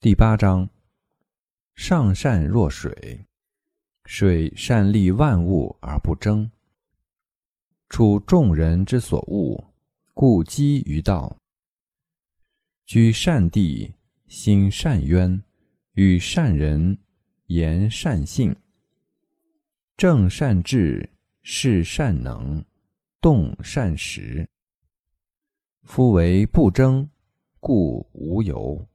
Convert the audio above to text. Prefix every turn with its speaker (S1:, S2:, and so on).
S1: 第八章上善若水水善利万物而不争处众人之所恶故几于道。居善地心善渊与善人言善信正善治事善能动善时。夫为不争故无尤。